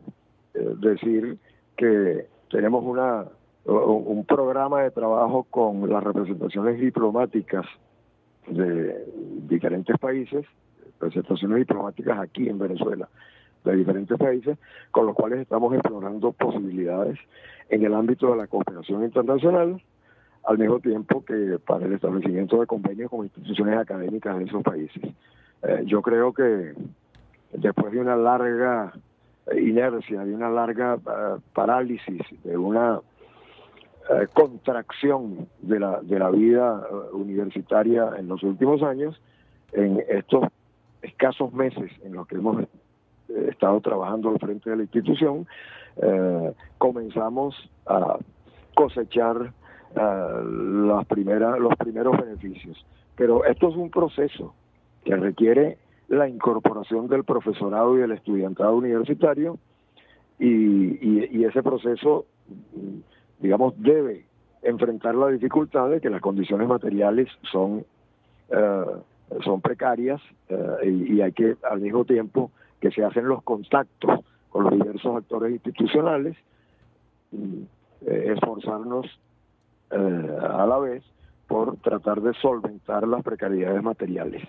decir que tenemos una un programa de trabajo con las representaciones diplomáticas de diferentes países representaciones diplomáticas aquí en Venezuela de diferentes países, con los cuales estamos explorando posibilidades en el ámbito de la cooperación internacional, al mismo tiempo que para el establecimiento de convenios con instituciones académicas de esos países. Eh, yo creo que después de una larga inercia, de una larga eh, parálisis, de una eh, contracción de la, de la vida universitaria en los últimos años, en estos escasos meses en los que hemos eh, estado trabajando al frente de la institución, eh, comenzamos a cosechar eh, las primeras, los primeros beneficios. Pero esto es un proceso que requiere la incorporación del profesorado y del estudiantado universitario y, ese proceso, digamos, debe enfrentar la dificultad de que las condiciones materiales son son precarias eh, y, hay que al mismo tiempo que se hacen los contactos con los diversos actores institucionales, eh, esforzarnos eh, a la vez por tratar de solventar las precariedades materiales.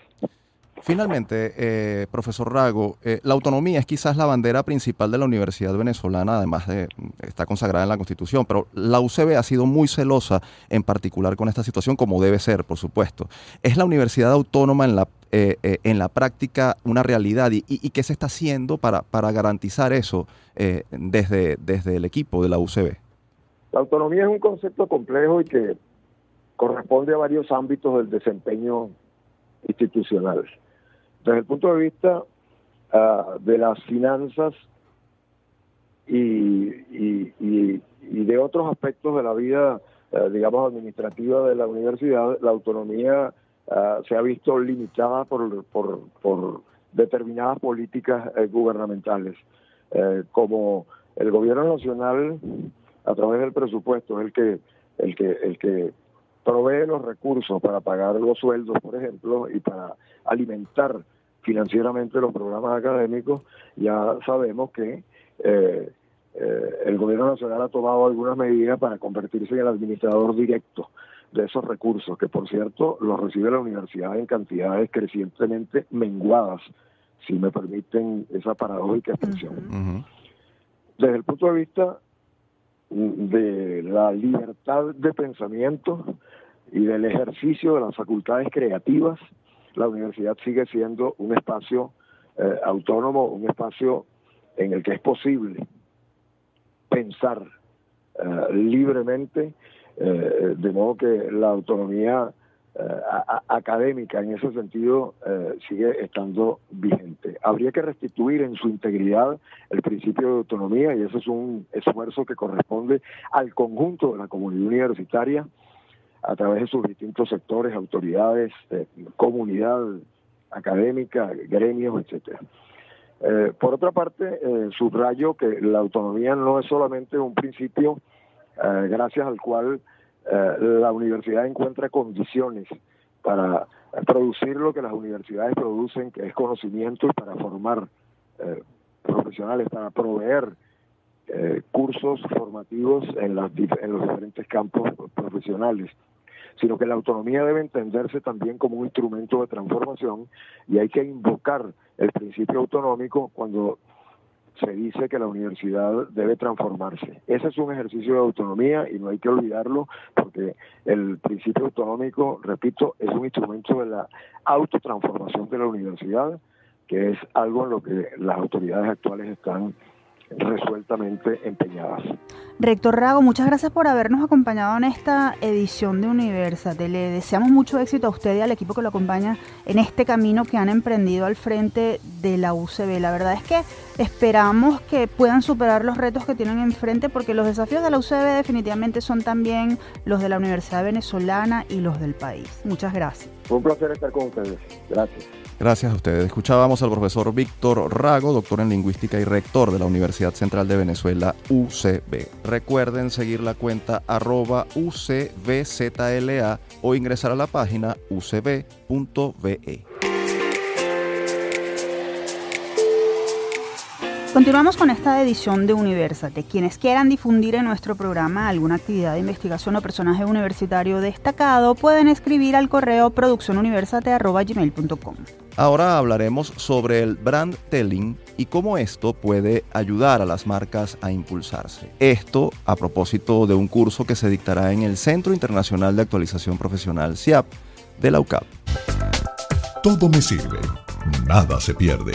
Finalmente, eh, profesor Rago, eh, la autonomía es quizás la bandera principal de la Universidad Venezolana, además de está consagrada en la Constitución, pero la UCB ha sido muy celosa en particular con esta situación, como debe ser, por supuesto. ¿Es la universidad autónoma en la, eh, en la práctica una realidad y, qué se está haciendo para, para garantizar eso desde, desde el equipo de la UCB? La autonomía es un concepto complejo y que corresponde a varios ámbitos del desempeño institucional. Desde el punto de vista ah, de las finanzas y, de otros aspectos de la vida, ah, digamos, administrativa de la universidad, la autonomía ah, se ha visto limitada por, determinadas políticas eh, gubernamentales, eh, como el gobierno nacional a través del presupuesto es el que el que el que provee los recursos para pagar los sueldos, por ejemplo, y para alimentar financieramente los programas académicos, ya sabemos que eh, eh, el gobierno nacional ha tomado algunas medidas para convertirse en el administrador directo de esos recursos, que por cierto los recibe la universidad en cantidades crecientemente menguadas, si me permiten esa paradójica expresión. Desde el punto de vista de la libertad de pensamiento y del ejercicio de las facultades creativas, la universidad sigue siendo un espacio eh, autónomo, un espacio en el que es posible pensar eh, libremente, eh, de modo que la autonomía académica en ese sentido sigue estando vigente. Habría que restituir en su integridad el principio de autonomía y ese es un esfuerzo que corresponde al conjunto de la comunidad universitaria a través de sus distintos sectores, autoridades, eh, comunidad académica, gremios, etcétera. Eh, por otra parte, eh, subrayo que la autonomía no es solamente un principio gracias al cual la universidad encuentra condiciones para producir lo que las universidades producen, que es conocimiento para formar profesionales, para proveer eh, cursos formativos en, las, en los diferentes campos profesionales sino que la autonomía debe entenderse también como un instrumento de transformación y hay que invocar el principio autonómico cuando se dice que la universidad debe transformarse. Ese es un ejercicio de autonomía y no hay que olvidarlo porque el principio autonómico, repito, es un instrumento de la autotransformación de la universidad, que es algo en lo que las autoridades actuales están resueltamente empeñadas. Rector Rago, muchas gracias por habernos acompañado en esta edición de Universate. Le deseamos mucho éxito a usted y al equipo que lo acompaña en este camino que han emprendido al frente de la UCB. La verdad es que esperamos que puedan superar los retos que tienen enfrente porque los desafíos de la UCB definitivamente son también los de la Universidad Venezolana y los del país. Muchas gracias. Fue un placer estar con ustedes. Gracias. Gracias a ustedes. Escuchábamos al profesor Víctor Rago, doctor en lingüística y rector de la Universidad Central de Venezuela, UCB. Recuerden seguir la cuenta arroba UCBZLA o ingresar a la página ucb.be. Continuamos con esta edición de Universate. Quienes quieran difundir en nuestro programa alguna actividad de investigación o personaje universitario destacado pueden escribir al correo produccionuniversate.gmail.com. Ahora hablaremos sobre el brand telling y cómo esto puede ayudar a las marcas a impulsarse. Esto a propósito de un curso que se dictará en el Centro Internacional de Actualización Profesional CIAP de la UCAP. Todo me sirve, nada se pierde.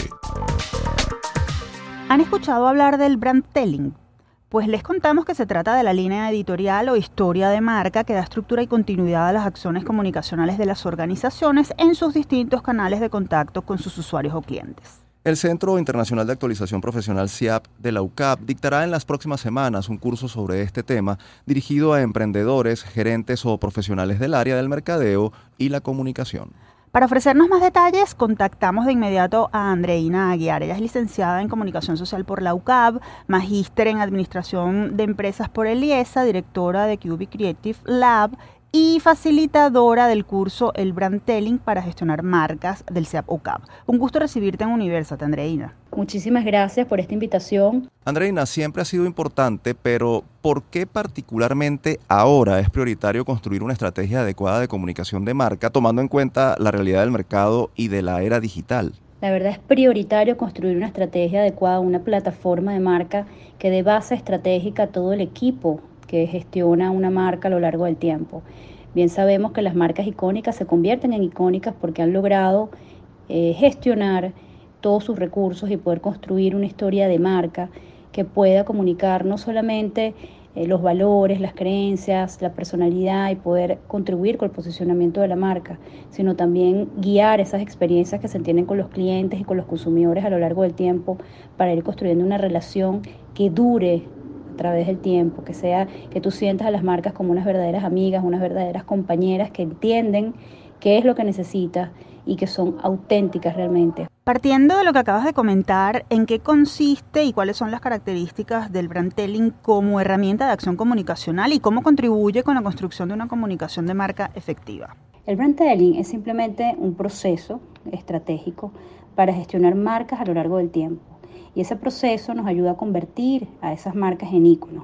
¿Han escuchado hablar del brand telling? Pues les contamos que se trata de la línea editorial o historia de marca que da estructura y continuidad a las acciones comunicacionales de las organizaciones en sus distintos canales de contacto con sus usuarios o clientes. El Centro Internacional de Actualización Profesional CIAP de la UCAP dictará en las próximas semanas un curso sobre este tema dirigido a emprendedores, gerentes o profesionales del área del mercadeo y la comunicación. Para ofrecernos más detalles, contactamos de inmediato a Andreina Aguiar. Ella es licenciada en Comunicación Social por la UCAB, magíster en Administración de Empresas por el IESA, directora de QB Creative Lab y facilitadora del curso El Brand Telling para gestionar marcas del CEAP UCAP. Un gusto recibirte en Universate, Andreina. Muchísimas gracias por esta invitación. Andreina, siempre ha sido importante, pero ¿por qué particularmente ahora es prioritario construir una estrategia adecuada de comunicación de marca, tomando en cuenta la realidad del mercado y de la era digital? La verdad es prioritario construir una estrategia adecuada, una plataforma de marca que dé base estratégica a todo el equipo que gestiona una marca a lo largo del tiempo. Bien sabemos que las marcas icónicas se convierten en icónicas porque han logrado eh, gestionar todos sus recursos y poder construir una historia de marca que pueda comunicar no solamente eh, los valores, las creencias, la personalidad y poder contribuir con el posicionamiento de la marca, sino también guiar esas experiencias que se tienen con los clientes y con los consumidores a lo largo del tiempo para ir construyendo una relación que dure través del tiempo, que sea que tú sientas a las marcas como unas verdaderas amigas, unas verdaderas compañeras que entienden qué es lo que necesitas y que son auténticas realmente. Partiendo de lo que acabas de comentar, ¿en qué consiste y cuáles son las características del brand telling como herramienta de acción comunicacional y cómo contribuye con la construcción de una comunicación de marca efectiva? El brand telling es simplemente un proceso estratégico para gestionar marcas a lo largo del tiempo y ese proceso nos ayuda a convertir a esas marcas en íconos.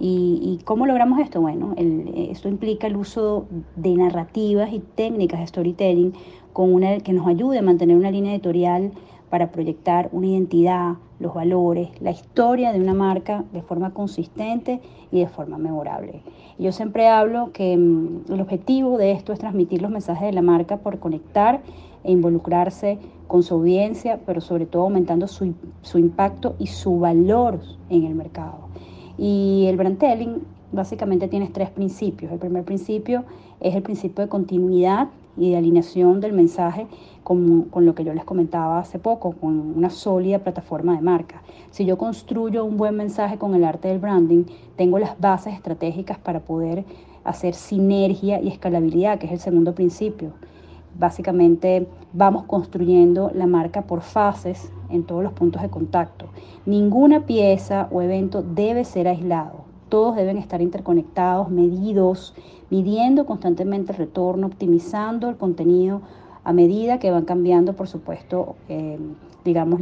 ¿Y, cómo logramos esto? Bueno, esto implica el uso de narrativas y técnicas de storytelling con una, que nos ayude a mantener una línea editorial para proyectar una identidad, los valores, la historia de una marca de forma consistente y de forma memorable. Yo siempre hablo que mm, el objetivo de esto es transmitir los mensajes de la marca por conectar e involucrarse con su audiencia, pero sobre todo aumentando su, su impacto y su valor en el mercado. Y el brand telling básicamente tiene tres principios. El primer principio es el principio de continuidad y de alineación del mensaje con, con, lo que yo les comentaba hace poco, con una sólida plataforma de marca. Si yo construyo un buen mensaje con el arte del branding, tengo las bases estratégicas para poder hacer sinergia y escalabilidad, que es el segundo principio. Básicamente vamos construyendo la marca por fases en todos los puntos de contacto. Ninguna pieza o evento debe ser aislado. Todos deben estar interconectados, medidos, midiendo constantemente el retorno, optimizando el contenido a medida que van cambiando, por supuesto, eh, digamos,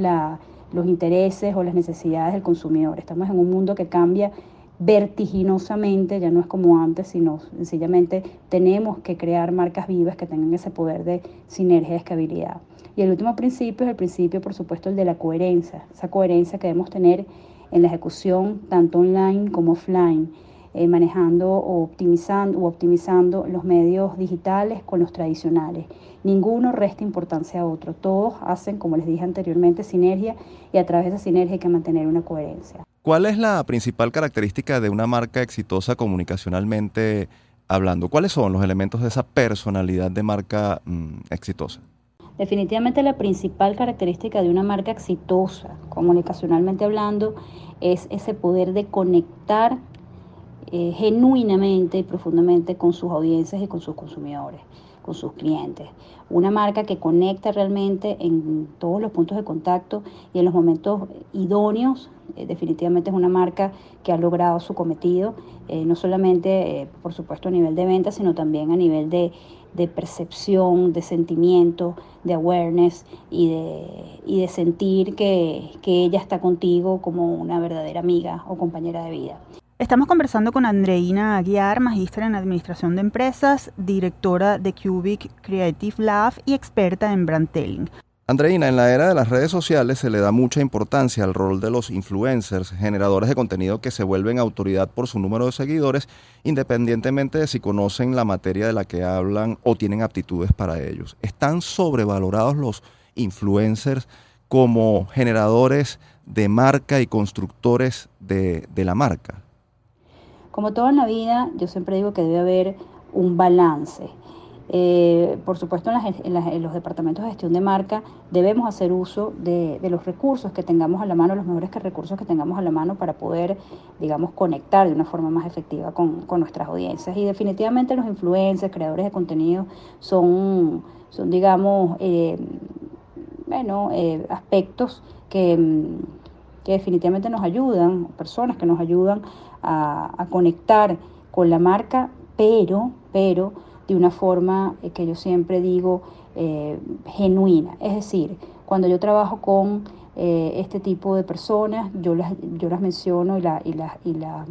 los intereses o las necesidades del consumidor. Estamos en un mundo que cambia vertiginosamente, ya no es como antes, sino sencillamente tenemos que crear marcas vivas que tengan ese poder de sinergia y escalabilidad. Y el último principio es el principio, por supuesto, el de la coherencia, esa coherencia que debemos tener en la ejecución tanto online como offline eh, manejando o optimizando, o optimizando los medios digitales con los tradicionales. Ninguno resta importancia a otro. Todos hacen, como les dije anteriormente, sinergia y a través de esa sinergia hay que mantener una coherencia. ¿Cuál es la principal característica de una marca exitosa comunicacionalmente hablando? ¿Cuáles son los elementos de esa personalidad de marca mm, exitosa? Definitivamente la principal característica de una marca exitosa, comunicacionalmente hablando, es ese poder de conectar eh, genuinamente y profundamente con sus audiencias y con sus consumidores, con sus clientes. Una marca que conecta realmente en todos los puntos de contacto y en los momentos idóneos. Eh, definitivamente es una marca que ha logrado su cometido, eh, no solamente, por supuesto, a nivel de venta, sino también a nivel de, percepción, de sentimiento, de awareness y de, y de sentir que, que ella está contigo como una verdadera amiga o compañera de vida. Estamos conversando con Andreina Aguiar, magíster en Administración de Empresas, directora de Cubic Creative Lab y experta en brandtelling. Andreina, en la era de las redes sociales se le da mucha importancia al rol de los influencers, generadores de contenido que se vuelven autoridad por su número de seguidores, independientemente de si conocen la materia de la que hablan o tienen aptitudes para ellos. ¿Están sobrevalorados los influencers como generadores de marca y constructores de, de la marca? Como todo en la vida, yo siempre digo que debe haber un balance. Eh, por supuesto, en, los departamentos de gestión de marca debemos hacer uso de, los recursos que tengamos a la mano, los mejores recursos que tengamos a la mano para poder, digamos, conectar de una forma más efectiva con, nuestras audiencias. Y definitivamente los influencers, creadores de contenido, son, son digamos, eh, bueno, eh, aspectos que, que definitivamente nos ayudan, personas que nos ayudan a, conectar con la marca, pero, pero de una forma eh, que yo siempre digo eh, genuina. Es decir, cuando yo trabajo con eh, este tipo de personas, yo las, yo las menciono y, la, y, la, y, la,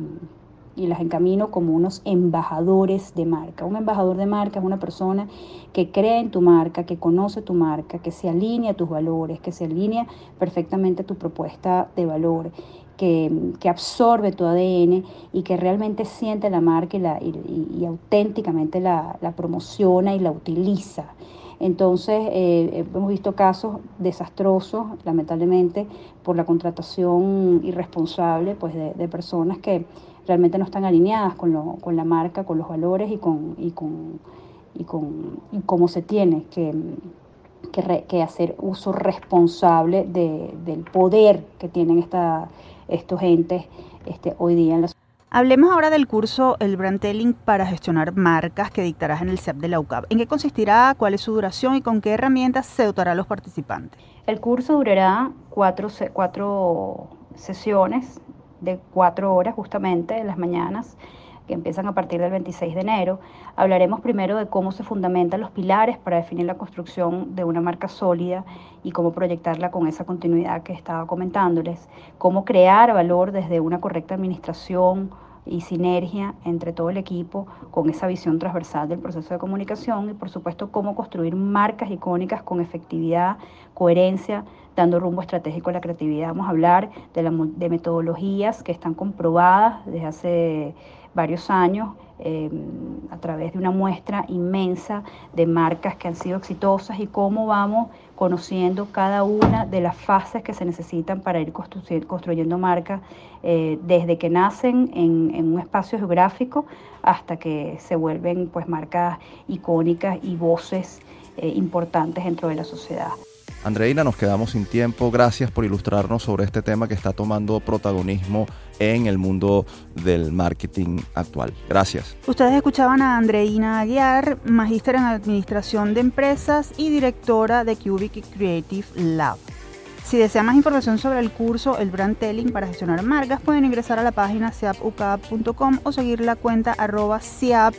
y las encamino como unos embajadores de marca. Un embajador de marca es una persona que cree en tu marca, que conoce tu marca, que se alinea a tus valores, que se alinea perfectamente a tu propuesta de valor que, absorbe tu ADN y que realmente siente la marca y, la, y, auténticamente la, promociona y la utiliza. Entonces, eh, hemos visto casos desastrosos, lamentablemente, por la contratación irresponsable pues, de, personas que realmente no están alineadas con, lo, con la marca, con los valores y con, y con, y con cómo se tiene que, que, hacer uso responsable del poder que tienen esta, estos entes este, hoy día en la Hablemos ahora del curso El Brandtelling para gestionar marcas que dictarás en el CEP de la UCAP. ¿En qué consistirá? ¿Cuál es su duración? ¿Y con qué herramientas se dotará a los participantes? El curso durará cuatro, cuatro sesiones de cuatro horas justamente en las mañanas que empiezan a partir del 26 de enero. Hablaremos primero de cómo se fundamentan los pilares para definir la construcción de una marca sólida y cómo proyectarla con esa continuidad que estaba comentándoles, cómo crear valor desde una correcta administración y sinergia entre todo el equipo con esa visión transversal del proceso de comunicación y por supuesto cómo construir marcas icónicas con efectividad, coherencia, dando rumbo estratégico a la creatividad. Vamos a hablar de, de metodologías que están comprobadas desde hace varios años em, a través de una muestra inmensa de marcas que han sido exitosas y cómo vamos conociendo cada una de las fases que se necesitan para ir construyendo marcas eh, desde que nacen en, un espacio geográfico hasta que se vuelven pues marcas icónicas y voces eh, importantes dentro de la sociedad. Andreina, nos quedamos sin tiempo. Gracias por ilustrarnos sobre este tema que está tomando protagonismo en el mundo del marketing actual. Gracias. Ustedes escuchaban a Andreina Aguiar, magíster en Administración de Empresas y directora de Cubic Creative Lab. Si desean más información sobre el curso El Brand Telling para gestionar marcas, pueden ingresar a la página siapucab.com o seguir la cuenta arroba siap-ucab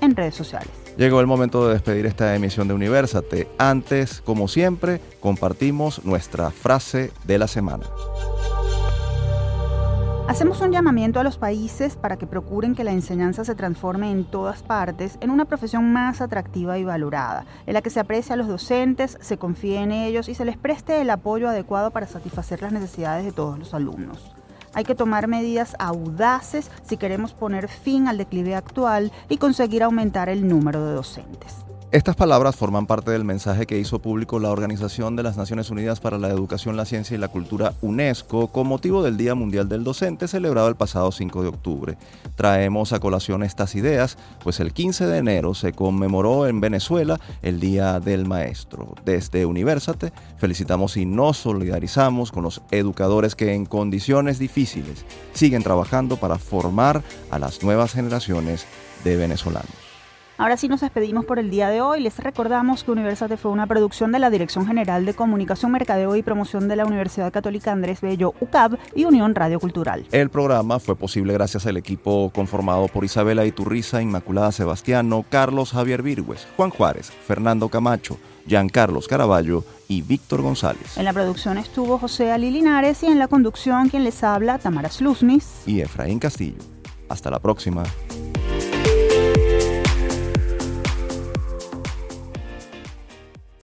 en redes sociales. Llegó el momento de despedir esta emisión de Universate. Antes, como siempre, compartimos nuestra frase de la semana. Hacemos un llamamiento a los países para que procuren que la enseñanza se transforme en todas partes en una profesión más atractiva y valorada, en la que se aprecie a los docentes, se confíe en ellos y se les preste el apoyo adecuado para satisfacer las necesidades de todos los alumnos. Hay que tomar medidas audaces si queremos poner fin al declive actual y conseguir aumentar el número de docentes. Estas palabras forman parte del mensaje que hizo público la Organización de las Naciones Unidas para la Educación, la Ciencia y la Cultura UNESCO con motivo del Día Mundial del Docente celebrado el pasado 5 de octubre. Traemos a colación estas ideas, pues el 15 de enero se conmemoró en Venezuela el Día del Maestro. Desde Universate felicitamos y nos solidarizamos con los educadores que en condiciones difíciles siguen trabajando para formar a las nuevas generaciones de venezolanos. Ahora sí nos despedimos por el día de hoy. Les recordamos que Universate fue una producción de la Dirección General de Comunicación, Mercadeo y Promoción de la Universidad Católica Andrés Bello, UCAB y Unión Radio Cultural. El programa fue posible gracias al equipo conformado por Isabela Iturriza, Inmaculada Sebastiano, Carlos Javier Virgües, Juan Juárez, Fernando Camacho, Carlos Caraballo y Víctor González. En la producción estuvo José Ali Linares y en la conducción quien les habla, Tamara Slusnis y Efraín Castillo. Hasta la próxima.